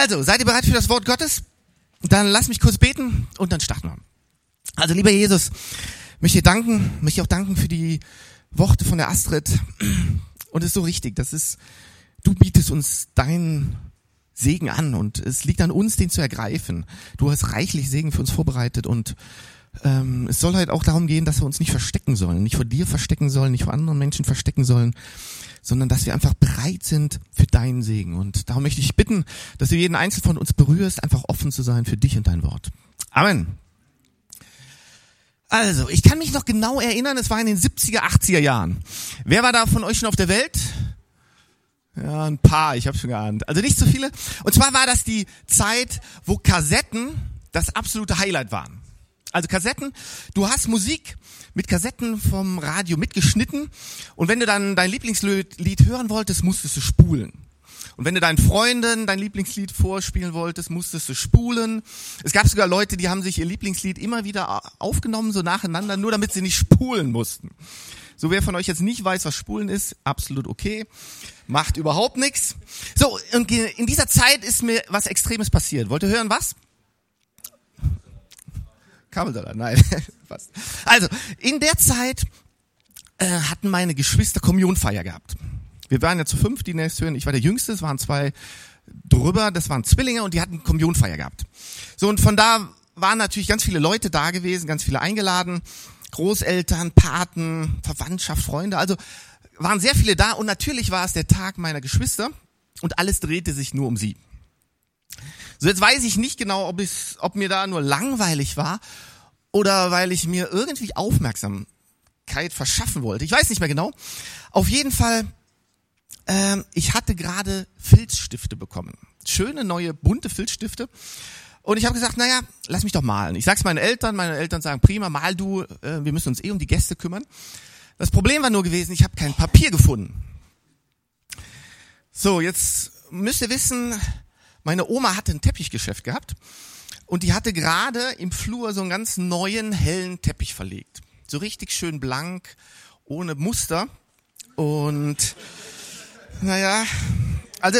Also, seid ihr bereit für das Wort Gottes? Dann lass mich kurz beten und dann starten wir. Also, lieber Jesus, möchte dir danken, möchte auch danken für die Worte von der Astrid. Und es ist so richtig, das ist, du bietest uns deinen Segen an und es liegt an uns, den zu ergreifen. Du hast reichlich Segen für uns vorbereitet und ähm, es soll halt auch darum gehen, dass wir uns nicht verstecken sollen, nicht vor dir verstecken sollen, nicht vor anderen Menschen verstecken sollen, sondern dass wir einfach bereit sind für deinen Segen. Und darum möchte ich bitten, dass du jeden Einzelnen von uns berührst, einfach offen zu sein für dich und dein Wort. Amen. Also, ich kann mich noch genau erinnern, es war in den 70er, 80er Jahren. Wer war da von euch schon auf der Welt? Ja, ein paar, ich habe schon geahnt. Also nicht so viele. Und zwar war das die Zeit, wo Kassetten das absolute Highlight waren. Also Kassetten, du hast Musik mit Kassetten vom Radio mitgeschnitten und wenn du dann dein Lieblingslied hören wolltest, musstest du spulen. Und wenn du deinen Freunden dein Lieblingslied vorspielen wolltest, musstest du spulen. Es gab sogar Leute, die haben sich ihr Lieblingslied immer wieder aufgenommen, so nacheinander, nur damit sie nicht spulen mussten. So wer von euch jetzt nicht weiß, was spulen ist, absolut okay. Macht überhaupt nichts. So, und in dieser Zeit ist mir was Extremes passiert. Wollt ihr hören, was? Kabelsalat, nein. Fast. Also, in der Zeit äh, hatten meine Geschwister Kommunionfeier gehabt. Wir waren ja zu fünf, die nächste hören. Ich war der Jüngste, es waren zwei drüber, das waren Zwillinge und die hatten Kommunionfeier gehabt. So, und von da waren natürlich ganz viele Leute da gewesen, ganz viele eingeladen. Großeltern, Paten, Verwandtschaft, Freunde. Also waren sehr viele da und natürlich war es der Tag meiner Geschwister und alles drehte sich nur um sie. So, jetzt weiß ich nicht genau, ob, ich, ob mir da nur langweilig war oder weil ich mir irgendwie Aufmerksamkeit verschaffen wollte. Ich weiß nicht mehr genau. Auf jeden Fall, ähm, ich hatte gerade Filzstifte bekommen. Schöne neue bunte Filzstifte. Und ich habe gesagt, naja, lass mich doch malen. Ich sag's meinen Eltern, meine Eltern sagen, prima, mal du, äh, wir müssen uns eh um die Gäste kümmern. Das Problem war nur gewesen, ich habe kein Papier gefunden. So, jetzt müsst ihr wissen, meine Oma hatte ein Teppichgeschäft gehabt und die hatte gerade im Flur so einen ganz neuen, hellen Teppich verlegt. So richtig schön blank, ohne Muster. Und naja, also,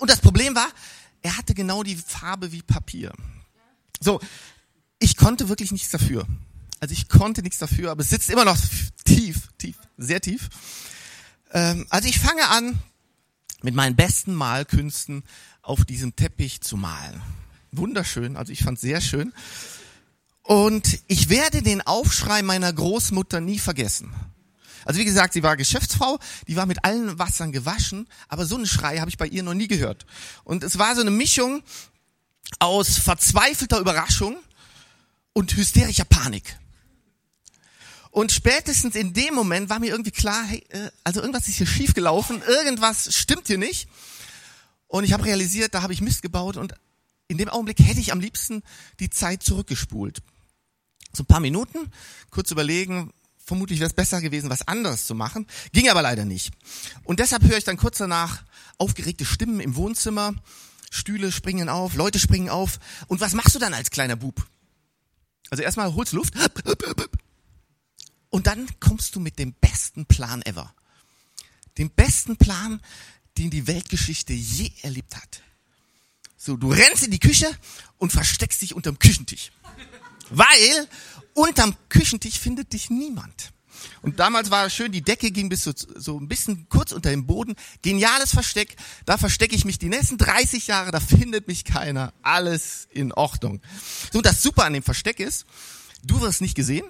und das Problem war, er hatte genau die Farbe wie Papier. So, ich konnte wirklich nichts dafür. Also ich konnte nichts dafür, aber es sitzt immer noch tief, tief, sehr tief. Ähm, also ich fange an, mit meinen besten Malkünsten auf diesem Teppich zu malen. Wunderschön, also ich fand sehr schön. Und ich werde den Aufschrei meiner Großmutter nie vergessen. Also wie gesagt, sie war Geschäftsfrau, die war mit allen Wassern gewaschen, aber so einen Schrei habe ich bei ihr noch nie gehört. Und es war so eine Mischung aus verzweifelter Überraschung und hysterischer Panik. Und spätestens in dem Moment war mir irgendwie klar, hey, äh, also irgendwas ist hier schiefgelaufen, irgendwas stimmt hier nicht. Und ich habe realisiert, da habe ich Mist gebaut und in dem Augenblick hätte ich am liebsten die Zeit zurückgespult. So ein paar Minuten, kurz überlegen, vermutlich wäre es besser gewesen, was anderes zu machen, ging aber leider nicht. Und deshalb höre ich dann kurz danach aufgeregte Stimmen im Wohnzimmer, Stühle springen auf, Leute springen auf. Und was machst du dann als kleiner Bub? Also erstmal holst Luft und dann kommst du mit dem besten Plan ever. Dem besten Plan, den die Weltgeschichte je erlebt hat. So, du rennst in die Küche und versteckst dich unterm Küchentisch. Weil unterm Küchentisch findet dich niemand. Und damals war schön, die Decke ging bis so, so ein bisschen kurz unter dem Boden. Geniales Versteck. Da verstecke ich mich die nächsten 30 Jahre, da findet mich keiner. Alles in Ordnung. So, das Super an dem Versteck ist, du wirst nicht gesehen,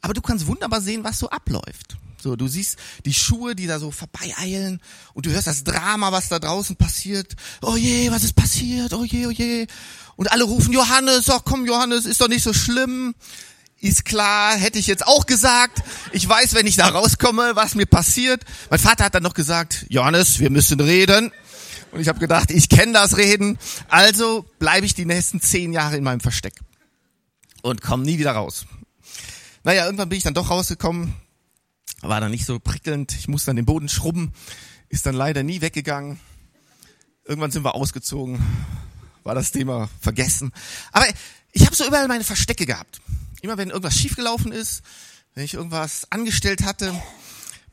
aber du kannst wunderbar sehen, was so abläuft. So, du siehst die Schuhe, die da so vorbeieilen und du hörst das Drama, was da draußen passiert. Oh je, was ist passiert? Oh je, oh je. Und alle rufen Johannes, ach komm Johannes, ist doch nicht so schlimm. Ist klar, hätte ich jetzt auch gesagt. Ich weiß, wenn ich da rauskomme, was mir passiert. Mein Vater hat dann noch gesagt, Johannes, wir müssen reden. Und ich habe gedacht, ich kenne das Reden. Also bleibe ich die nächsten zehn Jahre in meinem Versteck und komme nie wieder raus. Naja, irgendwann bin ich dann doch rausgekommen, war dann nicht so prickelnd. Ich musste dann den Boden schrubben, ist dann leider nie weggegangen. Irgendwann sind wir ausgezogen, war das Thema vergessen. Aber ich habe so überall meine Verstecke gehabt. Immer wenn irgendwas schiefgelaufen ist, wenn ich irgendwas angestellt hatte,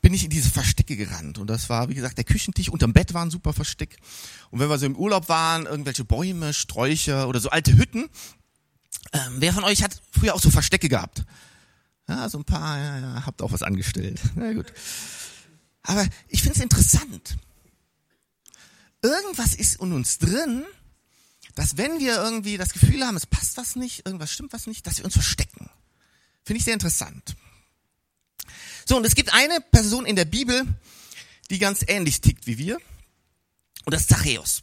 bin ich in diese Verstecke gerannt. Und das war, wie gesagt, der Küchentisch unterm Bett war ein super Versteck. Und wenn wir so im Urlaub waren, irgendwelche Bäume, Sträucher oder so alte Hütten. Ähm, wer von euch hat früher auch so Verstecke gehabt? Ja, so ein paar, ja, ja, habt auch was angestellt. Na gut. Aber ich finde es interessant. Irgendwas ist in uns drin, dass wenn wir irgendwie das Gefühl haben, es passt was nicht, irgendwas stimmt was nicht, dass wir uns verstecken. Finde ich sehr interessant. So, und es gibt eine Person in der Bibel, die ganz ähnlich tickt wie wir. Und das ist Zachäus.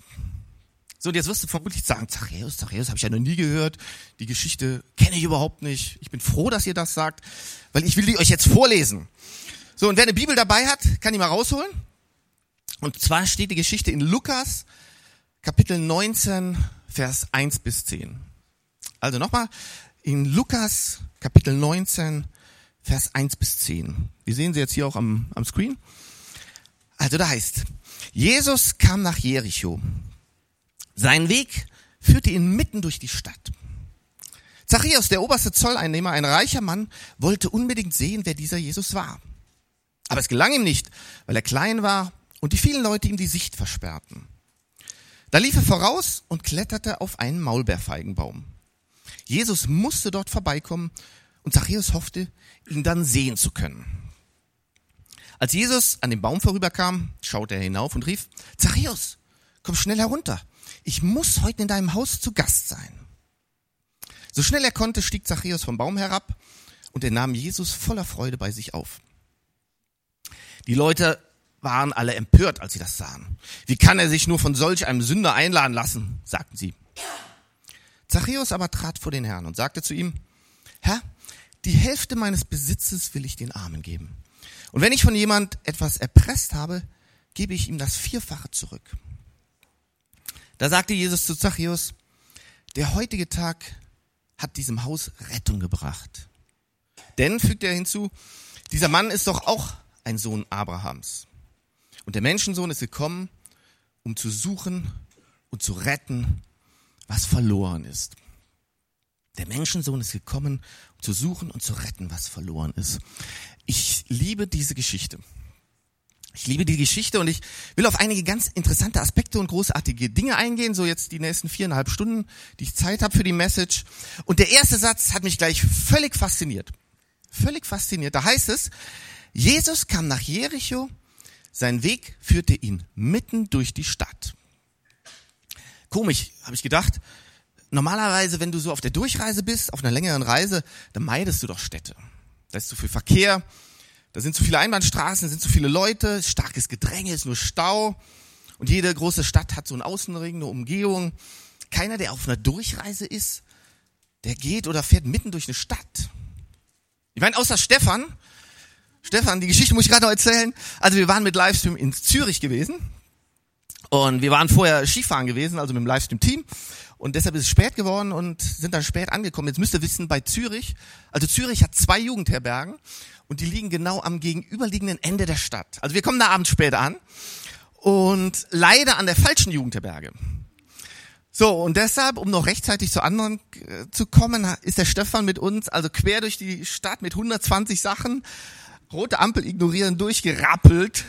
So, und jetzt wirst du vermutlich sagen, Zachäus, Zachäus habe ich ja noch nie gehört. Die Geschichte kenne ich überhaupt nicht. Ich bin froh, dass ihr das sagt, weil ich will die euch jetzt vorlesen. So, und wer eine Bibel dabei hat, kann die mal rausholen. Und zwar steht die Geschichte in Lukas, Kapitel 19, Vers 1 bis 10. Also nochmal, in Lukas, Kapitel 19, Vers 1 bis 10. Wir sehen sie jetzt hier auch am, am Screen. Also da heißt, Jesus kam nach Jericho. Sein Weg führte ihn mitten durch die Stadt. Zachäus, der oberste Zolleinnehmer, ein reicher Mann, wollte unbedingt sehen, wer dieser Jesus war. Aber es gelang ihm nicht, weil er klein war und die vielen Leute ihm die Sicht versperrten. Da lief er voraus und kletterte auf einen Maulbeerfeigenbaum. Jesus musste dort vorbeikommen und Zachäus hoffte, ihn dann sehen zu können. Als Jesus an dem Baum vorüberkam, schaute er hinauf und rief, Zachäus, komm schnell herunter. Ich muss heute in deinem Haus zu Gast sein. So schnell er konnte, stieg Zachäus vom Baum herab und er nahm Jesus voller Freude bei sich auf. Die Leute waren alle empört, als sie das sahen. Wie kann er sich nur von solch einem Sünder einladen lassen, sagten sie. Zachäus aber trat vor den Herrn und sagte zu ihm, Herr, die Hälfte meines Besitzes will ich den Armen geben. Und wenn ich von jemand etwas erpresst habe, gebe ich ihm das Vierfache zurück. Da sagte Jesus zu Zachäus, der heutige Tag hat diesem Haus Rettung gebracht. Denn, fügte er hinzu, dieser Mann ist doch auch ein Sohn Abrahams. Und der Menschensohn ist gekommen, um zu suchen und zu retten, was verloren ist. Der Menschensohn ist gekommen, um zu suchen und zu retten, was verloren ist. Ich liebe diese Geschichte. Ich liebe die Geschichte und ich will auf einige ganz interessante Aspekte und großartige Dinge eingehen, so jetzt die nächsten viereinhalb Stunden, die ich Zeit habe für die Message. Und der erste Satz hat mich gleich völlig fasziniert. Völlig fasziniert. Da heißt es, Jesus kam nach Jericho sein Weg führte ihn mitten durch die Stadt. Komisch, habe ich gedacht. Normalerweise, wenn du so auf der Durchreise bist, auf einer längeren Reise, dann meidest du doch Städte. Da ist zu viel Verkehr, da sind zu viele Einbahnstraßen, sind zu viele Leute, starkes Gedränge, ist nur Stau. Und jede große Stadt hat so einen Außenring, eine Umgehung. Keiner, der auf einer Durchreise ist, der geht oder fährt mitten durch eine Stadt. Ich meine, außer Stefan, Stefan, die Geschichte muss ich gerade noch erzählen. Also wir waren mit Livestream in Zürich gewesen und wir waren vorher Skifahren gewesen, also mit dem Livestream-Team. Und deshalb ist es spät geworden und sind dann spät angekommen. Jetzt müsst ihr wissen, bei Zürich, also Zürich hat zwei Jugendherbergen und die liegen genau am gegenüberliegenden Ende der Stadt. Also wir kommen da abends spät an und leider an der falschen Jugendherberge. So, und deshalb, um noch rechtzeitig zu anderen äh, zu kommen, ist der Stefan mit uns, also quer durch die Stadt mit 120 Sachen rote Ampel ignorieren, durchgerappelt.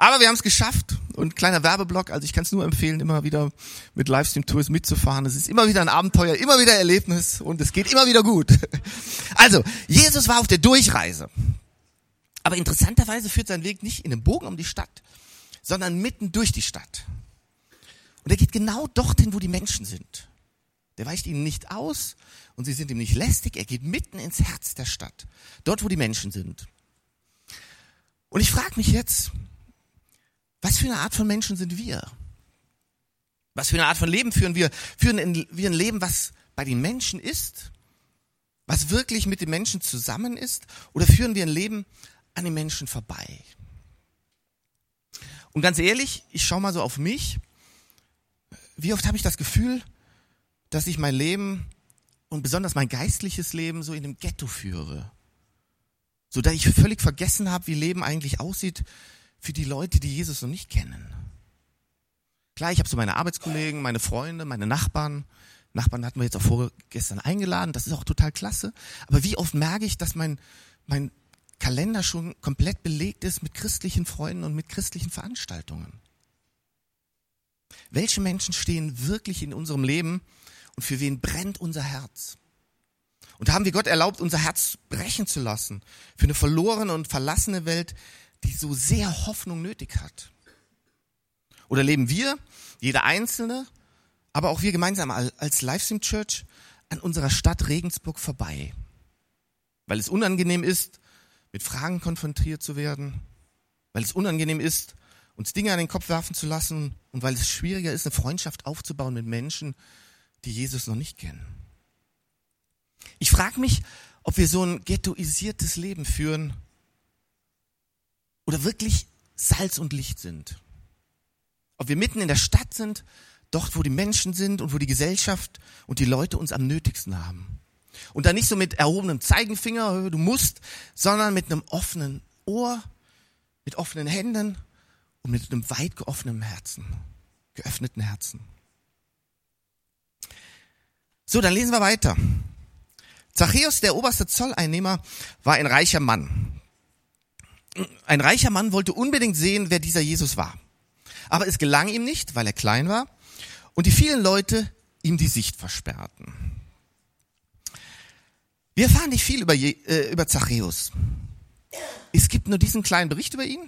Aber wir haben es geschafft und kleiner Werbeblock, also ich kann es nur empfehlen, immer wieder mit Livestream Tours mitzufahren. Es ist immer wieder ein Abenteuer, immer wieder Erlebnis und es geht immer wieder gut. Also, Jesus war auf der Durchreise. Aber interessanterweise führt sein Weg nicht in den Bogen um die Stadt, sondern mitten durch die Stadt. Und er geht genau dorthin, wo die Menschen sind. Der weicht ihnen nicht aus und sie sind ihm nicht lästig. Er geht mitten ins Herz der Stadt, dort, wo die Menschen sind. Und ich frage mich jetzt, was für eine Art von Menschen sind wir? Was für eine Art von Leben führen wir? Führen wir ein Leben, was bei den Menschen ist? Was wirklich mit den Menschen zusammen ist? Oder führen wir ein Leben an den Menschen vorbei? Und ganz ehrlich, ich schaue mal so auf mich. Wie oft habe ich das Gefühl, dass ich mein Leben und besonders mein geistliches Leben so in einem Ghetto führe? so dass ich völlig vergessen habe, wie Leben eigentlich aussieht für die Leute, die Jesus noch nicht kennen. Klar, ich habe so meine Arbeitskollegen, meine Freunde, meine Nachbarn. Nachbarn hatten wir jetzt auch vorgestern eingeladen, das ist auch total klasse. Aber wie oft merke ich, dass mein, mein Kalender schon komplett belegt ist mit christlichen Freunden und mit christlichen Veranstaltungen. Welche Menschen stehen wirklich in unserem Leben und für wen brennt unser Herz? Und haben wir Gott erlaubt, unser Herz brechen zu lassen für eine verlorene und verlassene Welt, die so sehr Hoffnung nötig hat? Oder leben wir, jeder Einzelne, aber auch wir gemeinsam als Livestream Church an unserer Stadt Regensburg vorbei? Weil es unangenehm ist, mit Fragen konfrontiert zu werden, weil es unangenehm ist, uns Dinge an den Kopf werfen zu lassen und weil es schwieriger ist, eine Freundschaft aufzubauen mit Menschen, die Jesus noch nicht kennen. Ich frage mich, ob wir so ein ghettoisiertes Leben führen oder wirklich Salz und Licht sind. Ob wir mitten in der Stadt sind, dort wo die Menschen sind und wo die Gesellschaft und die Leute uns am nötigsten haben. Und dann nicht so mit erhobenem Zeigenfinger, du musst, sondern mit einem offenen Ohr, mit offenen Händen und mit einem weit geöffneten Herzen, geöffneten Herzen. So, dann lesen wir weiter. Zachäus, der oberste Zolleinnehmer, war ein reicher Mann. Ein reicher Mann wollte unbedingt sehen, wer dieser Jesus war. Aber es gelang ihm nicht, weil er klein war und die vielen Leute ihm die Sicht versperrten. Wir erfahren nicht viel über, äh, über Zachäus. Es gibt nur diesen kleinen Bericht über ihn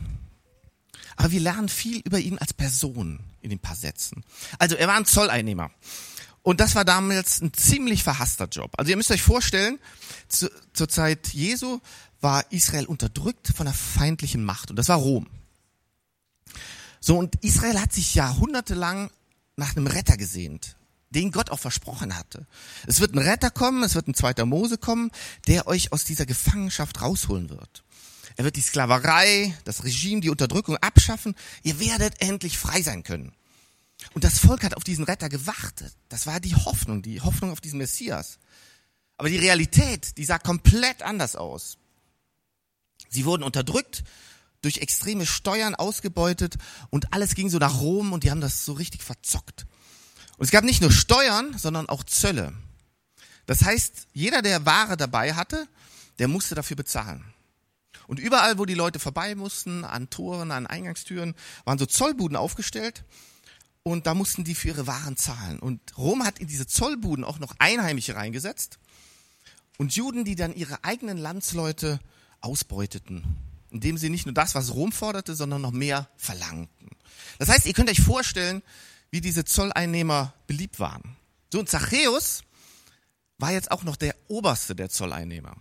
aber wir lernen viel über ihn als Person in den paar Sätzen. Also er war ein Zolleinnehmer. Und das war damals ein ziemlich verhasster Job. Also ihr müsst euch vorstellen, zu, zur Zeit Jesu war Israel unterdrückt von einer feindlichen Macht und das war Rom. So, und Israel hat sich jahrhundertelang nach einem Retter gesehnt, den Gott auch versprochen hatte. Es wird ein Retter kommen, es wird ein zweiter Mose kommen, der euch aus dieser Gefangenschaft rausholen wird. Er wird die Sklaverei, das Regime, die Unterdrückung abschaffen. Ihr werdet endlich frei sein können. Und das Volk hat auf diesen Retter gewartet. Das war die Hoffnung, die Hoffnung auf diesen Messias. Aber die Realität, die sah komplett anders aus. Sie wurden unterdrückt, durch extreme Steuern ausgebeutet und alles ging so nach Rom und die haben das so richtig verzockt. Und es gab nicht nur Steuern, sondern auch Zölle. Das heißt, jeder, der Ware dabei hatte, der musste dafür bezahlen. Und überall, wo die Leute vorbei mussten, an Toren, an Eingangstüren, waren so Zollbuden aufgestellt. Und da mussten die für ihre Waren zahlen. Und Rom hat in diese Zollbuden auch noch Einheimische reingesetzt. Und Juden, die dann ihre eigenen Landsleute ausbeuteten. Indem sie nicht nur das, was Rom forderte, sondern noch mehr verlangten. Das heißt, ihr könnt euch vorstellen, wie diese Zolleinnehmer beliebt waren. So, und Zachäus war jetzt auch noch der oberste der Zolleinnehmer.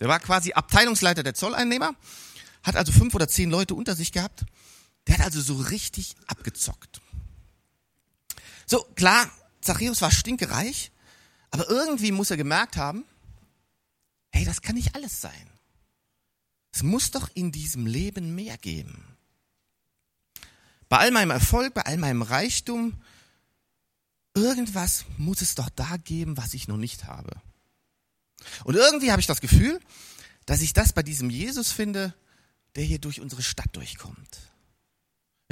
Der war quasi Abteilungsleiter der Zolleinnehmer, hat also fünf oder zehn Leute unter sich gehabt. Der hat also so richtig abgezockt. So, klar, Zachäus war stinkereich, aber irgendwie muss er gemerkt haben, hey, das kann nicht alles sein. Es muss doch in diesem Leben mehr geben. Bei all meinem Erfolg, bei all meinem Reichtum, irgendwas muss es doch da geben, was ich noch nicht habe. Und irgendwie habe ich das Gefühl, dass ich das bei diesem Jesus finde, der hier durch unsere Stadt durchkommt.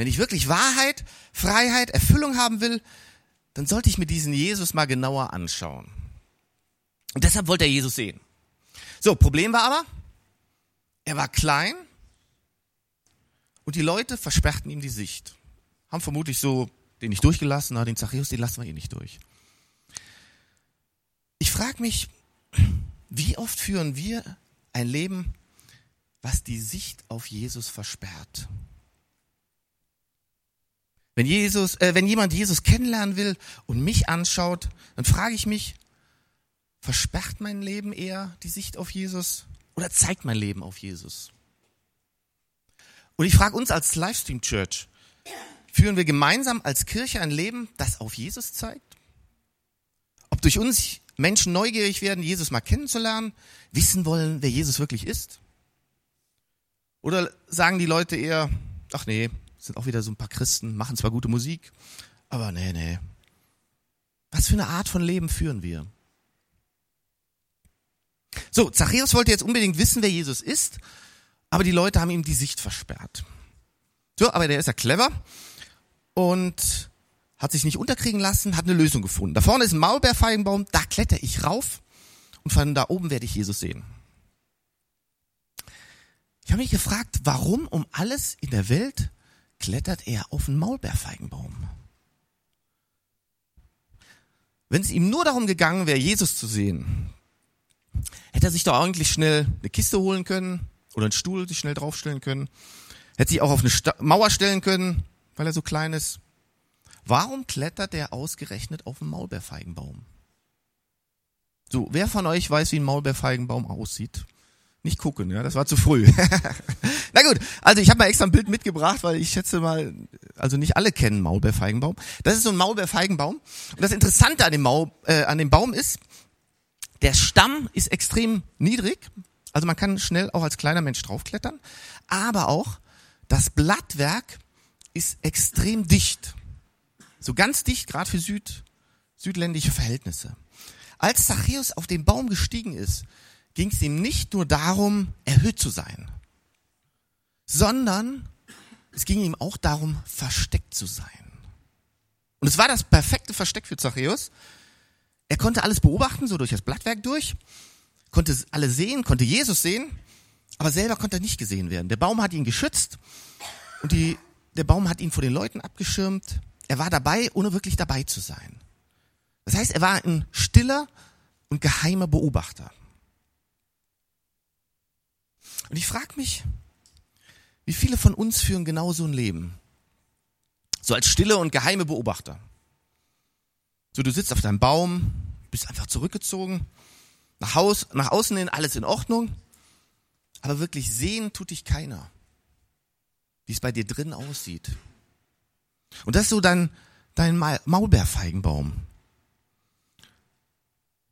Wenn ich wirklich Wahrheit, Freiheit, Erfüllung haben will, dann sollte ich mir diesen Jesus mal genauer anschauen. Und deshalb wollte er Jesus sehen. So, Problem war aber, er war klein und die Leute versperrten ihm die Sicht. Haben vermutlich so den nicht durchgelassen, na, den Zachäus, den lassen wir eh nicht durch. Ich frage mich, wie oft führen wir ein Leben, was die Sicht auf Jesus versperrt? Wenn Jesus, äh, wenn jemand Jesus kennenlernen will und mich anschaut, dann frage ich mich, versperrt mein Leben eher die Sicht auf Jesus oder zeigt mein Leben auf Jesus? Und ich frage uns als Livestream Church, führen wir gemeinsam als Kirche ein Leben, das auf Jesus zeigt? Ob durch uns Menschen neugierig werden, Jesus mal kennenzulernen, wissen wollen, wer Jesus wirklich ist? Oder sagen die Leute eher, ach nee, sind auch wieder so ein paar Christen, machen zwar gute Musik, aber nee, nee. Was für eine Art von Leben führen wir? So, Zachäus wollte jetzt unbedingt wissen, wer Jesus ist, aber die Leute haben ihm die Sicht versperrt. So, aber der ist ja clever und hat sich nicht unterkriegen lassen, hat eine Lösung gefunden. Da vorne ist ein Maulbeerfeigenbaum, da kletter ich rauf und von da oben werde ich Jesus sehen. Ich habe mich gefragt, warum um alles in der Welt klettert er auf einen Maulbeerfeigenbaum? Wenn es ihm nur darum gegangen wäre, Jesus zu sehen, hätte er sich doch eigentlich schnell eine Kiste holen können oder einen Stuhl sich schnell draufstellen können. Hätte sich auch auf eine Sta Mauer stellen können, weil er so klein ist. Warum klettert er ausgerechnet auf einen Maulbeerfeigenbaum? So, wer von euch weiß, wie ein Maulbeerfeigenbaum aussieht? Nicht gucken, ja, das war zu früh. Na gut, also ich habe mal extra ein Bild mitgebracht, weil ich schätze mal, also nicht alle kennen Maulbeerfeigenbaum. Das ist so ein Maulbeerfeigenbaum. Und das Interessante an dem, Maul, äh, an dem Baum ist, der Stamm ist extrem niedrig, also man kann schnell auch als kleiner Mensch draufklettern, aber auch das Blattwerk ist extrem dicht. So ganz dicht, gerade für Süd, südländische Verhältnisse. Als Zachäus auf den Baum gestiegen ist, ging es ihm nicht nur darum, erhöht zu sein, sondern es ging ihm auch darum, versteckt zu sein. Und es war das perfekte Versteck für Zachäus. Er konnte alles beobachten, so durch das Blattwerk durch, konnte alle sehen, konnte Jesus sehen, aber selber konnte er nicht gesehen werden. Der Baum hat ihn geschützt und die, der Baum hat ihn vor den Leuten abgeschirmt. Er war dabei, ohne wirklich dabei zu sein. Das heißt, er war ein stiller und geheimer Beobachter. Und ich frage mich, wie viele von uns führen genau so ein Leben? So als stille und geheime Beobachter. So, du sitzt auf deinem Baum, bist einfach zurückgezogen, nach, Haus, nach außen hin alles in Ordnung, aber wirklich sehen tut dich keiner, wie es bei dir drin aussieht. Und das ist so dein, dein Maulbeerfeigenbaum.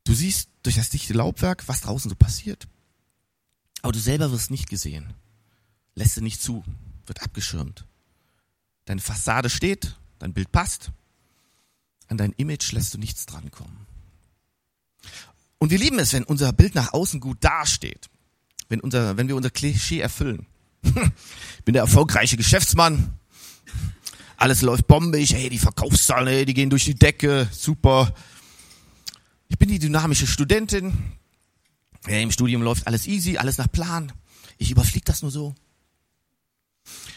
Du siehst durch das dichte Laubwerk, was draußen so passiert. Aber du selber wirst nicht gesehen. Lässt du nicht zu, wird abgeschirmt. Deine Fassade steht, dein Bild passt. An dein Image lässt du nichts drankommen. Und wir lieben es, wenn unser Bild nach außen gut dasteht. Wenn, unser, wenn wir unser Klischee erfüllen. ich bin der erfolgreiche Geschäftsmann. Alles läuft bombig. Hey, die Verkaufszahlen, hey, die gehen durch die Decke. Super. Ich bin die dynamische Studentin. Ja, Im Studium läuft alles easy, alles nach Plan. Ich überfliege das nur so.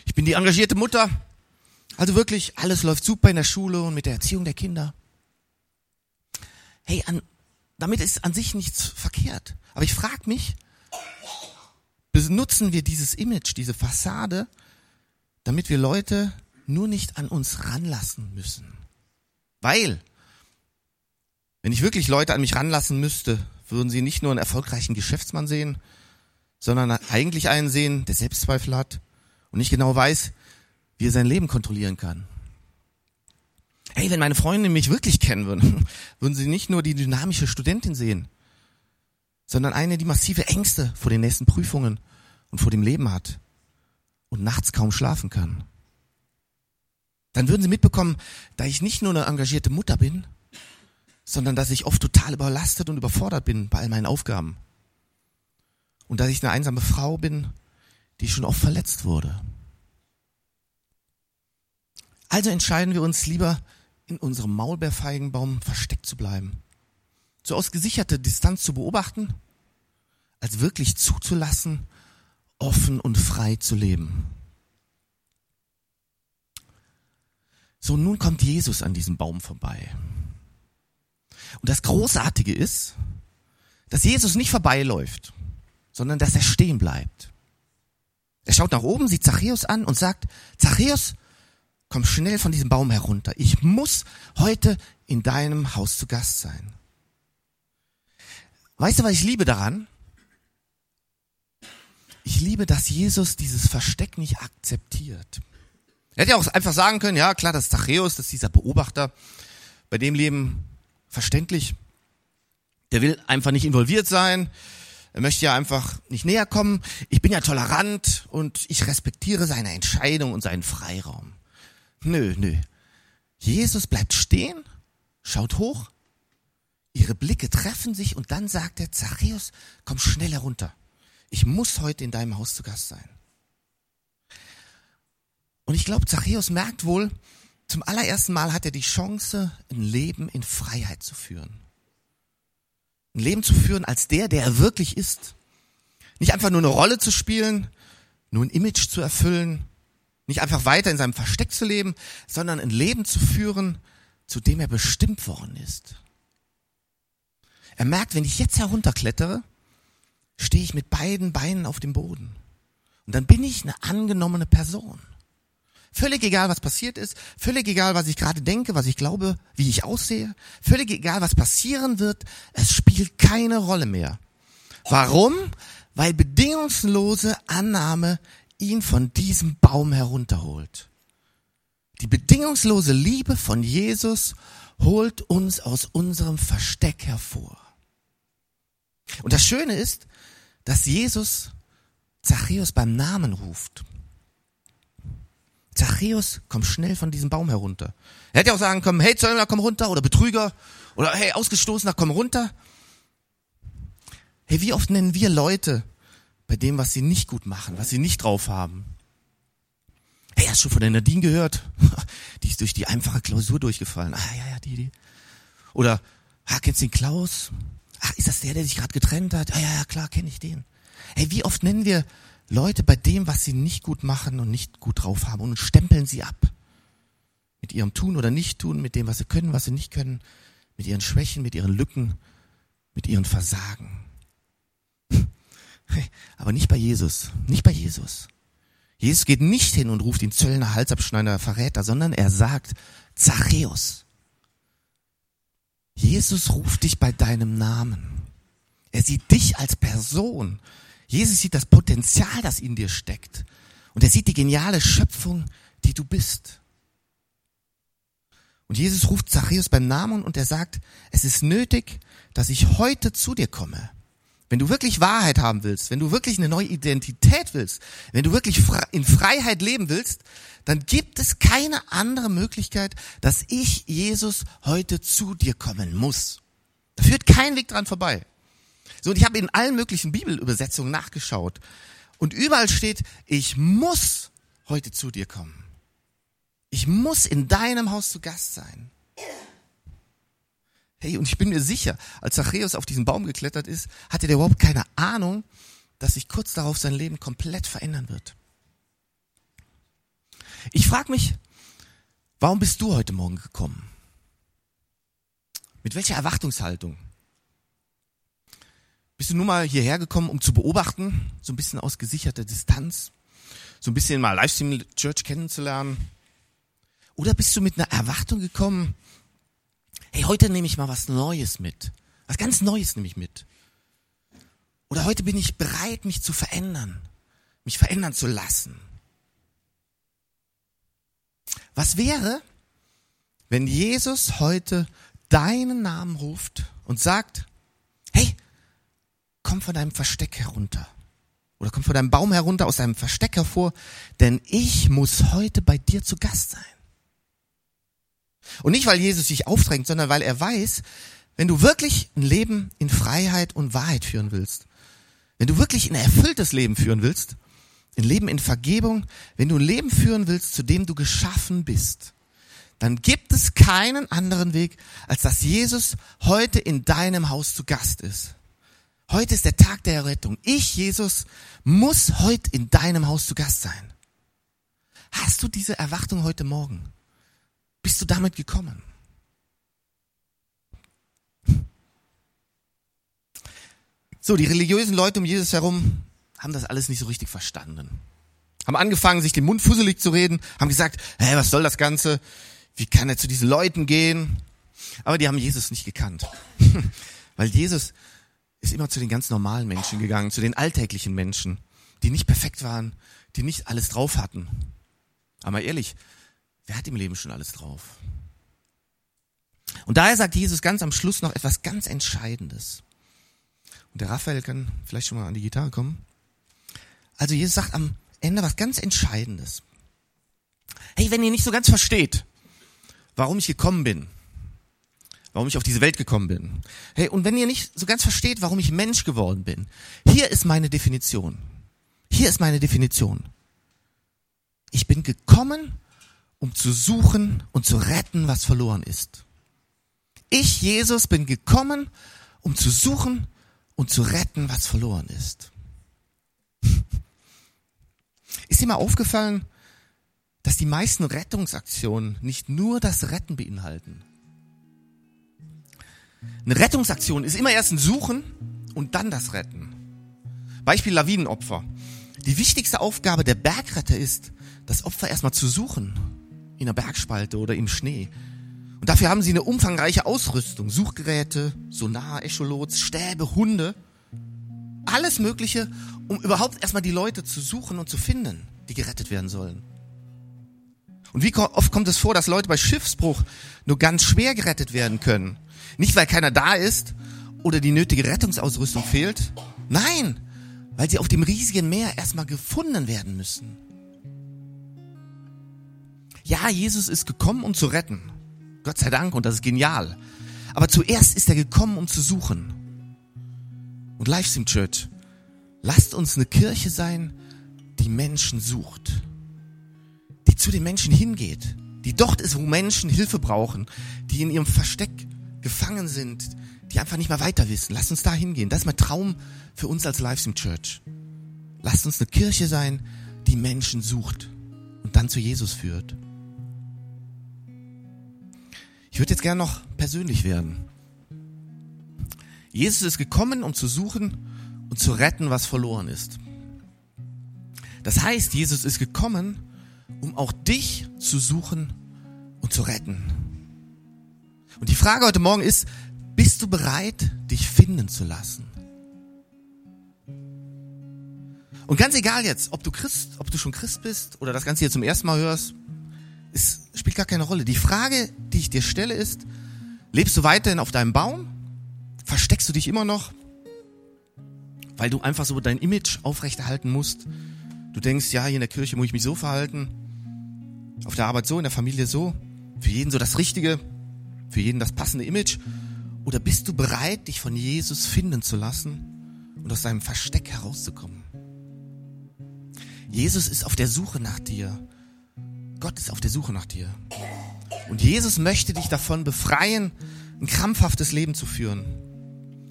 Ich bin die engagierte Mutter. Also wirklich, alles läuft super in der Schule und mit der Erziehung der Kinder. Hey, an, damit ist an sich nichts verkehrt. Aber ich frage mich, benutzen wir dieses Image, diese Fassade, damit wir Leute nur nicht an uns ranlassen müssen? Weil, wenn ich wirklich Leute an mich ranlassen müsste, würden sie nicht nur einen erfolgreichen Geschäftsmann sehen, sondern eigentlich einen sehen, der Selbstzweifel hat und nicht genau weiß, wie er sein Leben kontrollieren kann. Hey, wenn meine Freunde mich wirklich kennen würden, würden sie nicht nur die dynamische Studentin sehen, sondern eine, die massive Ängste vor den nächsten Prüfungen und vor dem Leben hat und nachts kaum schlafen kann. Dann würden sie mitbekommen, da ich nicht nur eine engagierte Mutter bin, sondern dass ich oft total überlastet und überfordert bin bei all meinen Aufgaben. Und dass ich eine einsame Frau bin, die schon oft verletzt wurde. Also entscheiden wir uns lieber, in unserem Maulbeerfeigenbaum versteckt zu bleiben. So aus gesicherter Distanz zu beobachten, als wirklich zuzulassen, offen und frei zu leben. So, nun kommt Jesus an diesem Baum vorbei. Und das Großartige ist, dass Jesus nicht vorbeiläuft, sondern dass er stehen bleibt. Er schaut nach oben, sieht Zachäus an und sagt, Zachäus, komm schnell von diesem Baum herunter. Ich muss heute in deinem Haus zu Gast sein. Weißt du, was ich liebe daran? Ich liebe, dass Jesus dieses Versteck nicht akzeptiert. Er hätte ja auch einfach sagen können, ja klar, das ist Zachäus, das ist dieser Beobachter, bei dem Leben verständlich. Der will einfach nicht involviert sein. Er möchte ja einfach nicht näher kommen. Ich bin ja tolerant und ich respektiere seine Entscheidung und seinen Freiraum. Nö, nö. Jesus bleibt stehen, schaut hoch, ihre Blicke treffen sich und dann sagt er, Zachäus, komm schnell herunter. Ich muss heute in deinem Haus zu Gast sein. Und ich glaube, Zachäus merkt wohl, zum allerersten Mal hat er die Chance, ein Leben in Freiheit zu führen. Ein Leben zu führen als der, der er wirklich ist. Nicht einfach nur eine Rolle zu spielen, nur ein Image zu erfüllen, nicht einfach weiter in seinem Versteck zu leben, sondern ein Leben zu führen, zu dem er bestimmt worden ist. Er merkt, wenn ich jetzt herunterklettere, stehe ich mit beiden Beinen auf dem Boden. Und dann bin ich eine angenommene Person. Völlig egal, was passiert ist, völlig egal, was ich gerade denke, was ich glaube, wie ich aussehe, völlig egal, was passieren wird, es spielt keine Rolle mehr. Warum? Weil bedingungslose Annahme ihn von diesem Baum herunterholt. Die bedingungslose Liebe von Jesus holt uns aus unserem Versteck hervor. Und das Schöne ist, dass Jesus Zachäus beim Namen ruft. Zachäus, komm schnell von diesem Baum herunter. Er hätte auch sagen können, hey Zöllner, komm runter, oder Betrüger, oder hey Ausgestoßener, komm runter. Hey, wie oft nennen wir Leute bei dem, was sie nicht gut machen, was sie nicht drauf haben? Hey, hast du schon von der Nadine gehört? Die ist durch die einfache Klausur durchgefallen. Ah, ja, ja, die, die. Oder, ah, kennst du den Klaus? Ach, ist das der, der sich gerade getrennt hat? Ah, ja, ja, klar, kenne ich den. Hey, wie oft nennen wir Leute bei dem, was sie nicht gut machen und nicht gut drauf haben und stempeln sie ab. Mit ihrem Tun oder Nicht-Tun, mit dem, was sie können, was sie nicht können, mit ihren Schwächen, mit ihren Lücken, mit ihren Versagen. Aber nicht bei Jesus, nicht bei Jesus. Jesus geht nicht hin und ruft ihn Zöllner, Halsabschneider, Verräter, sondern er sagt, Zachäus. Jesus ruft dich bei deinem Namen. Er sieht dich als Person Jesus sieht das Potenzial, das in dir steckt. Und er sieht die geniale Schöpfung, die du bist. Und Jesus ruft Zachäus beim Namen und er sagt, es ist nötig, dass ich heute zu dir komme. Wenn du wirklich Wahrheit haben willst, wenn du wirklich eine neue Identität willst, wenn du wirklich in Freiheit leben willst, dann gibt es keine andere Möglichkeit, dass ich, Jesus, heute zu dir kommen muss. Da führt kein Weg dran vorbei. So, und ich habe in allen möglichen Bibelübersetzungen nachgeschaut. Und überall steht, ich muss heute zu dir kommen. Ich muss in deinem Haus zu Gast sein. Hey, und ich bin mir sicher, als Zachäus auf diesen Baum geklettert ist, hatte der überhaupt keine Ahnung, dass sich kurz darauf sein Leben komplett verändern wird. Ich frage mich, warum bist du heute Morgen gekommen? Mit welcher Erwartungshaltung? Bist du nur mal hierher gekommen, um zu beobachten, so ein bisschen aus gesicherter Distanz, so ein bisschen mal Livestream Church kennenzulernen? Oder bist du mit einer Erwartung gekommen, hey, heute nehme ich mal was Neues mit. Was ganz Neues nehme ich mit. Oder heute bin ich bereit, mich zu verändern, mich verändern zu lassen. Was wäre, wenn Jesus heute deinen Namen ruft und sagt, komm von deinem Versteck herunter. Oder komm von deinem Baum herunter, aus deinem Versteck hervor, denn ich muss heute bei dir zu Gast sein. Und nicht, weil Jesus sich aufdrängt, sondern weil er weiß, wenn du wirklich ein Leben in Freiheit und Wahrheit führen willst, wenn du wirklich ein erfülltes Leben führen willst, ein Leben in Vergebung, wenn du ein Leben führen willst, zu dem du geschaffen bist, dann gibt es keinen anderen Weg, als dass Jesus heute in deinem Haus zu Gast ist. Heute ist der Tag der Errettung. Ich, Jesus, muss heute in deinem Haus zu Gast sein. Hast du diese Erwartung heute Morgen? Bist du damit gekommen? So, die religiösen Leute um Jesus herum haben das alles nicht so richtig verstanden. Haben angefangen, sich den Mund fusselig zu reden, haben gesagt, hä, was soll das Ganze? Wie kann er zu diesen Leuten gehen? Aber die haben Jesus nicht gekannt. Weil Jesus ist immer zu den ganz normalen Menschen gegangen, zu den alltäglichen Menschen, die nicht perfekt waren, die nicht alles drauf hatten. Aber ehrlich, wer hat im Leben schon alles drauf? Und daher sagt Jesus ganz am Schluss noch etwas ganz Entscheidendes. Und der Raphael kann vielleicht schon mal an die Gitarre kommen. Also Jesus sagt am Ende was ganz Entscheidendes. Hey, wenn ihr nicht so ganz versteht, warum ich gekommen bin, warum ich auf diese Welt gekommen bin. Hey, und wenn ihr nicht so ganz versteht, warum ich Mensch geworden bin, hier ist meine Definition. Hier ist meine Definition. Ich bin gekommen, um zu suchen und zu retten, was verloren ist. Ich, Jesus, bin gekommen, um zu suchen und zu retten, was verloren ist. Ist dir mal aufgefallen, dass die meisten Rettungsaktionen nicht nur das Retten beinhalten? Eine Rettungsaktion ist immer erst ein Suchen und dann das Retten. Beispiel Lawinenopfer. Die wichtigste Aufgabe der Bergretter ist, das Opfer erstmal zu suchen. In der Bergspalte oder im Schnee. Und dafür haben sie eine umfangreiche Ausrüstung. Suchgeräte, Sonar, Echolots, Stäbe, Hunde. Alles Mögliche, um überhaupt erstmal die Leute zu suchen und zu finden, die gerettet werden sollen. Und wie oft kommt es vor, dass Leute bei Schiffsbruch nur ganz schwer gerettet werden können? Nicht, weil keiner da ist oder die nötige Rettungsausrüstung fehlt. Nein, weil sie auf dem riesigen Meer erstmal gefunden werden müssen. Ja, Jesus ist gekommen, um zu retten. Gott sei Dank, und das ist genial. Aber zuerst ist er gekommen, um zu suchen. Und Livestream Church, lasst uns eine Kirche sein, die Menschen sucht. Die zu den Menschen hingeht. Die dort ist, wo Menschen Hilfe brauchen. Die in ihrem Versteck gefangen sind. Die einfach nicht mehr weiter wissen. Lasst uns da hingehen. Das ist mein Traum für uns als Livestream Church. Lasst uns eine Kirche sein, die Menschen sucht und dann zu Jesus führt. Ich würde jetzt gerne noch persönlich werden. Jesus ist gekommen, um zu suchen und zu retten, was verloren ist. Das heißt, Jesus ist gekommen, um auch dich zu suchen und zu retten. Und die Frage heute Morgen ist, bist du bereit, dich finden zu lassen? Und ganz egal jetzt, ob du Christ, ob du schon Christ bist oder das Ganze hier zum ersten Mal hörst, es spielt gar keine Rolle. Die Frage, die ich dir stelle, ist, lebst du weiterhin auf deinem Baum? Versteckst du dich immer noch? Weil du einfach so dein Image aufrechterhalten musst. Du denkst, ja, hier in der Kirche muss ich mich so verhalten. Auf der Arbeit so, in der Familie so. Für jeden so das Richtige. Für jeden das passende Image. Oder bist du bereit, dich von Jesus finden zu lassen und aus deinem Versteck herauszukommen? Jesus ist auf der Suche nach dir. Gott ist auf der Suche nach dir. Und Jesus möchte dich davon befreien, ein krampfhaftes Leben zu führen.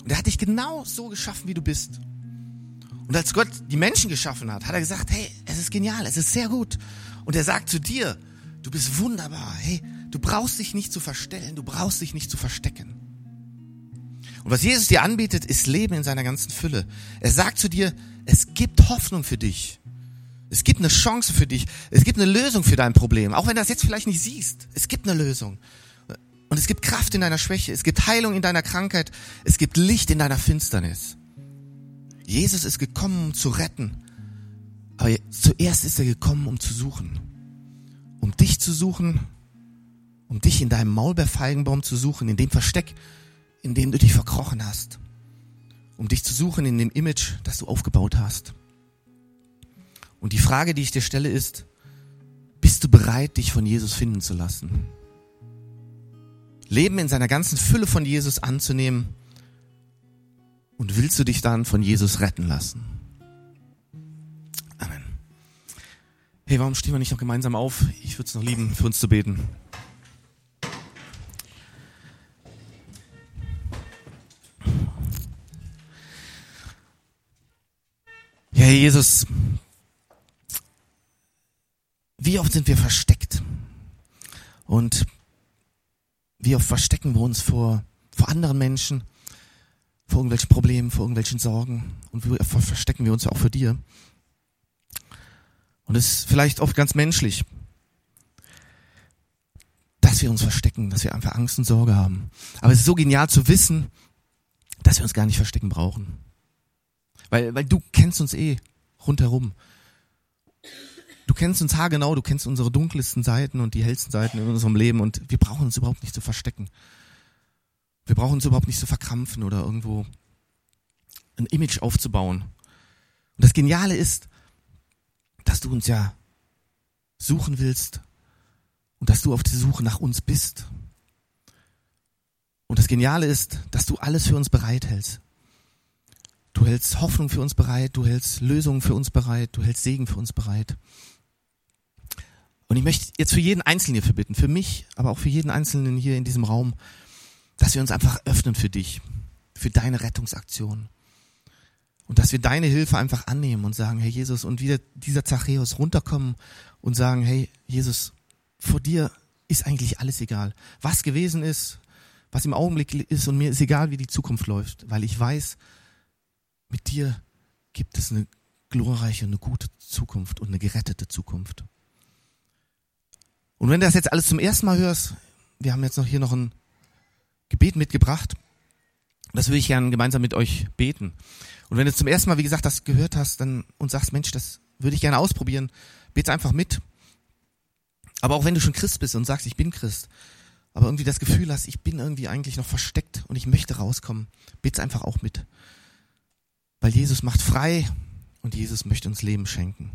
Und er hat dich genau so geschaffen, wie du bist. Und als Gott die Menschen geschaffen hat, hat er gesagt, hey, es ist genial, es ist sehr gut. Und er sagt zu dir, du bist wunderbar. Hey, du brauchst dich nicht zu verstellen, du brauchst dich nicht zu verstecken. Und was Jesus dir anbietet, ist Leben in seiner ganzen Fülle. Er sagt zu dir, es gibt Hoffnung für dich. Es gibt eine Chance für dich. Es gibt eine Lösung für dein Problem. Auch wenn du das jetzt vielleicht nicht siehst. Es gibt eine Lösung. Und es gibt Kraft in deiner Schwäche. Es gibt Heilung in deiner Krankheit. Es gibt Licht in deiner Finsternis. Jesus ist gekommen, um zu retten. Aber zuerst ist er gekommen, um zu suchen. Um dich zu suchen. Um dich in deinem Maulbeerfeigenbaum zu suchen. In dem Versteck, in dem du dich verkrochen hast. Um dich zu suchen in dem Image, das du aufgebaut hast. Und die Frage, die ich dir stelle, ist, bist du bereit, dich von Jesus finden zu lassen? Leben in seiner ganzen Fülle von Jesus anzunehmen und willst du dich dann von Jesus retten lassen? Amen. Hey, warum stehen wir nicht noch gemeinsam auf? Ich würde es noch lieben, für uns zu beten. Ja, Jesus, wie oft sind wir versteckt? Und wie oft verstecken wir uns vor, vor anderen Menschen, vor irgendwelchen Problemen, vor irgendwelchen Sorgen? Und wie oft verstecken wir uns auch vor dir? Und es ist vielleicht oft ganz menschlich, dass wir uns verstecken, dass wir einfach Angst und Sorge haben. Aber es ist so genial zu wissen, dass wir uns gar nicht verstecken brauchen. Weil, weil du kennst uns eh rundherum. Du kennst uns haargenau, du kennst unsere dunkelsten Seiten und die hellsten Seiten in unserem Leben und wir brauchen uns überhaupt nicht zu verstecken. Wir brauchen uns überhaupt nicht zu verkrampfen oder irgendwo ein Image aufzubauen. Und das Geniale ist, dass du uns ja suchen willst und dass du auf der Suche nach uns bist. Und das Geniale ist, dass du alles für uns bereithältst. Du hältst Hoffnung für uns bereit, du hältst Lösungen für uns bereit, du hältst Segen für uns bereit. Und ich möchte jetzt für jeden Einzelnen hierfür bitten, für mich, aber auch für jeden Einzelnen hier in diesem Raum, dass wir uns einfach öffnen für dich, für deine Rettungsaktion. Und Und dass wir deine Hilfe einfach annehmen und sagen, hey Jesus, und wieder dieser Zachäus runterkommen und sagen, hey Jesus, vor dir ist eigentlich alles egal. Was gewesen ist, was im Augenblick ist und mir ist egal, wie die Zukunft läuft, weil ich weiß, mit dir gibt es eine glorreiche, eine gute Zukunft und eine gerettete Zukunft. Und wenn du das jetzt alles zum ersten Mal hörst, wir haben jetzt noch hier noch ein Gebet mitgebracht. Das würde ich gerne gemeinsam mit euch beten. Und wenn du zum ersten Mal, wie gesagt, das gehört hast dann, und sagst, Mensch, das würde ich gerne ausprobieren, bete einfach mit. Aber auch wenn du schon Christ bist und sagst, ich bin Christ, aber irgendwie das Gefühl hast, ich bin irgendwie eigentlich noch versteckt und ich möchte rauskommen, bete einfach auch mit. Weil Jesus macht frei und Jesus möchte uns Leben schenken.